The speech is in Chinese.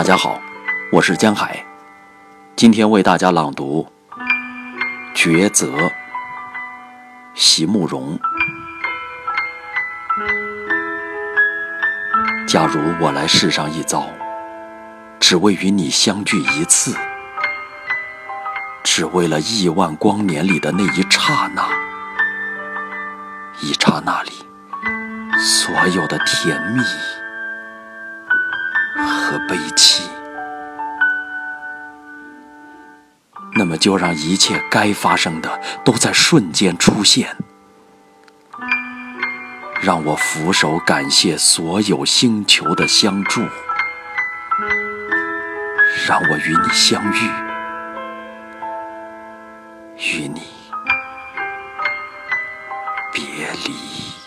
大家好，我是江海，今天为大家朗读《抉择》，席慕容。假如我来世上一遭，只为与你相聚一次，只为了亿万光年里的那一刹那，一刹那里所有的甜蜜和悲戚，那么就让一切该发生的都在瞬间出现。让我俯首感谢所有星球的相助，让我与你相遇，与你别离。